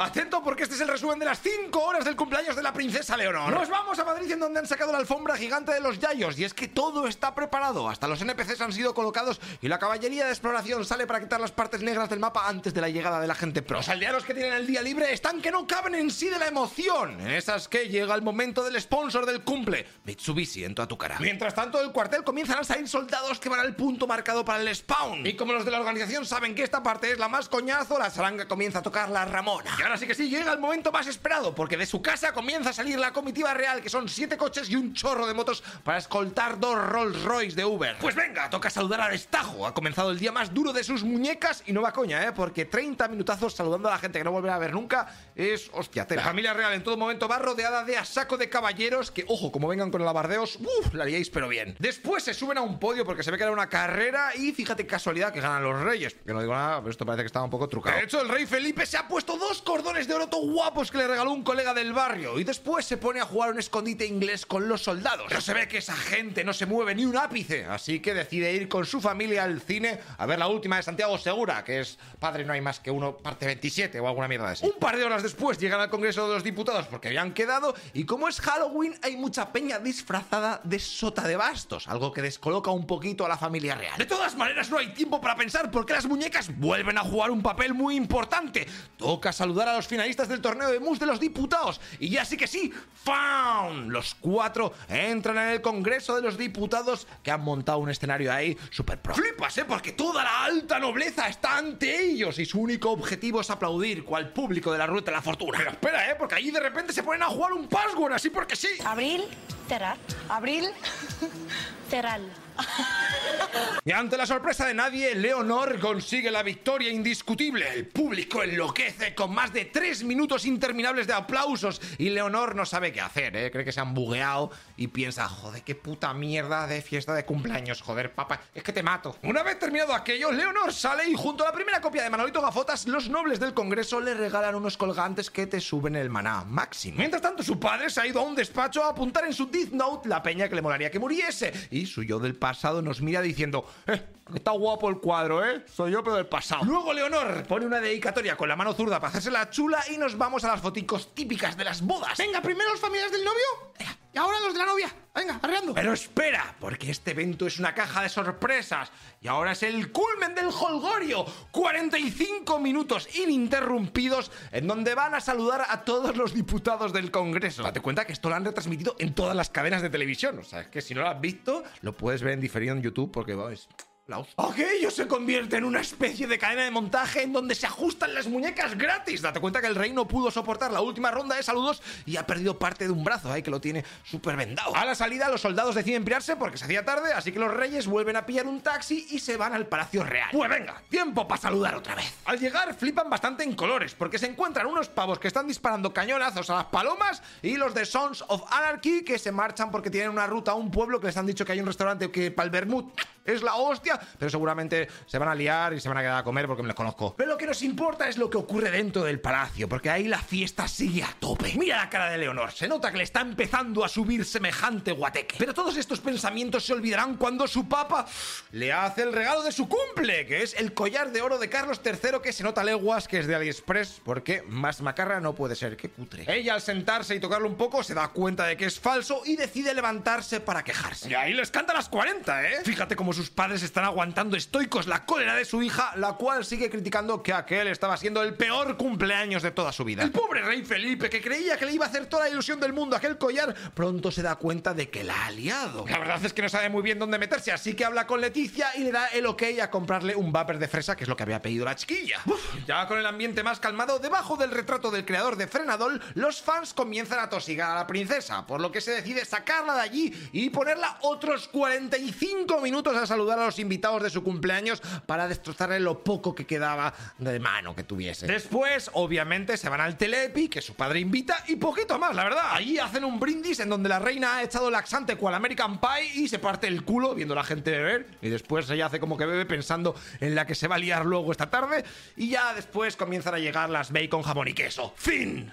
Atento porque este es el resumen de las 5 horas del cumpleaños de la princesa Leonor. Nos vamos a Madrid en donde han sacado la alfombra gigante de los Yayos y es que todo está preparado. Hasta los NPCs han sido colocados y la caballería de exploración sale para quitar las partes negras del mapa antes de la llegada de la gente pro. Los aldeanos que tienen el día libre están que no caben en sí de la emoción. En esas que llega el momento del sponsor del cumple, Mitsubishi en toda tu cara. Mientras tanto, del cuartel comienzan a salir soldados que van al punto marcado para el spawn. Y como los de la organización saben que esta parte es la más coñazo, la saranga comienza a tocar la Ramona. Ahora sí que sí, llega el momento más esperado, porque de su casa comienza a salir la comitiva real, que son siete coches y un chorro de motos para escoltar dos Rolls Royce de Uber. Pues venga, toca saludar al Estajo. Ha comenzado el día más duro de sus muñecas y no va coña, ¿eh? Porque 30 minutazos saludando a la gente que no volverá a ver nunca es hostia. La familia real en todo momento va rodeada de a saco de caballeros que, ojo, como vengan con alabardeos, uff, la haríais pero bien. Después se suben a un podio porque se ve que era una carrera y fíjate casualidad que ganan los reyes. Que no digo nada, pero esto parece que estaba un poco trucado. De hecho, el rey Felipe se ha puesto dos cordones de oro todo guapos que le regaló un colega del barrio y después se pone a jugar un escondite inglés con los soldados. Pero se ve que esa gente no se mueve ni un ápice, así que decide ir con su familia al cine a ver la última de Santiago Segura, que es Padre no hay más que uno, parte 27 o alguna mierda de eso. Un par de horas después llegan al Congreso de los Diputados porque habían quedado y como es Halloween hay mucha peña disfrazada de sota de bastos, algo que descoloca un poquito a la familia real. De todas maneras no hay tiempo para pensar porque las muñecas vuelven a jugar un papel muy importante. Toca saludar a los finalistas del torneo de mus de los diputados. Y ya sí que sí, ¡found! Los cuatro entran en el Congreso de los Diputados que han montado un escenario ahí súper pro. Flipas, ¿eh? Porque toda la alta nobleza está ante ellos y su único objetivo es aplaudir cual público de la Ruta de la Fortuna. Pero espera, ¿eh? Porque allí de repente se ponen a jugar un password así porque sí. Abril, Abril, cerrar. Y ante la sorpresa de nadie, Leonor consigue la victoria indiscutible. El público enloquece con más de tres minutos interminables de aplausos y Leonor no sabe qué hacer, ¿eh? Cree que se han bugueado y piensa, joder, qué puta mierda de fiesta de cumpleaños, joder, papá, es que te mato. Una vez terminado aquello, Leonor sale y junto a la primera copia de Manolito Gafotas, los nobles del Congreso le regalan unos colgantes que te suben el maná máximo. Mientras tanto, su padre se ha ido a un despacho a apuntar en su Death Note la peña que le molaría que muriese y su yo del pasado nos mira diciendo, eh, está guapo el cuadro, ¿eh? Soy yo, pero del pasado. Luego Leonor pone una dedicatoria con la mano zurda para hacerse la chula y nos vamos a las foticos típicas de las bodas. Venga, primero los familiares del novio y ahora los de la novia. Venga, arreando. Pero espera, porque este evento es una caja de sorpresas y ahora es el culmen del holgorio. 45 minutos ininterrumpidos en donde van a saludar a todos los diputados del Congreso. Date cuenta que esto lo han retransmitido en todas las cadenas de televisión. O sea, es que si no lo has visto, lo puedes ver en diferido en YouTube porque es Aquello se convierte en una especie de cadena de montaje en donde se ajustan las muñecas gratis. Date cuenta que el rey no pudo soportar la última ronda de saludos y ha perdido parte de un brazo, ahí que lo tiene súper vendado. A la salida, los soldados deciden pirarse porque se hacía tarde, así que los reyes vuelven a pillar un taxi y se van al Palacio Real. Pues venga, tiempo para saludar otra vez. Al llegar, flipan bastante en colores porque se encuentran unos pavos que están disparando cañonazos a las palomas y los de Sons of Anarchy que se marchan porque tienen una ruta a un pueblo que les han dicho que hay un restaurante que para el es la hostia, pero seguramente se van a liar y se van a quedar a comer porque me les conozco. Pero lo que nos importa es lo que ocurre dentro del palacio, porque ahí la fiesta sigue a tope. Mira la cara de Leonor, se nota que le está empezando a subir semejante guateque. Pero todos estos pensamientos se olvidarán cuando su papa le hace el regalo de su cumple, que es el collar de oro de Carlos III que se nota leguas que es de AliExpress, porque más macarra no puede ser, que cutre. Ella al sentarse y tocarlo un poco se da cuenta de que es falso y decide levantarse para quejarse. Y ahí les canta las 40, ¿eh? Fíjate cómo sus padres están aguantando estoicos la cólera de su hija, la cual sigue criticando que aquel estaba siendo el peor cumpleaños de toda su vida. El pobre rey Felipe, que creía que le iba a hacer toda la ilusión del mundo aquel collar, pronto se da cuenta de que la ha liado. La verdad es que no sabe muy bien dónde meterse, así que habla con Leticia y le da el ok a comprarle un vapor de fresa, que es lo que había pedido la chiquilla. ya con el ambiente más calmado, debajo del retrato del creador de Frenadol, los fans comienzan a tosigar a la princesa, por lo que se decide sacarla de allí y ponerla otros 45 minutos a saludar a los invitados de su cumpleaños para destrozarle lo poco que quedaba de mano que tuviese. Después, obviamente, se van al Telepi, que su padre invita, y poquito más, la verdad. Allí hacen un brindis en donde la reina ha echado laxante cual American Pie y se parte el culo viendo a la gente beber. Y después ella hace como que bebe pensando en la que se va a liar luego esta tarde. Y ya después comienzan a llegar las bacon, jamón y queso. ¡Fin!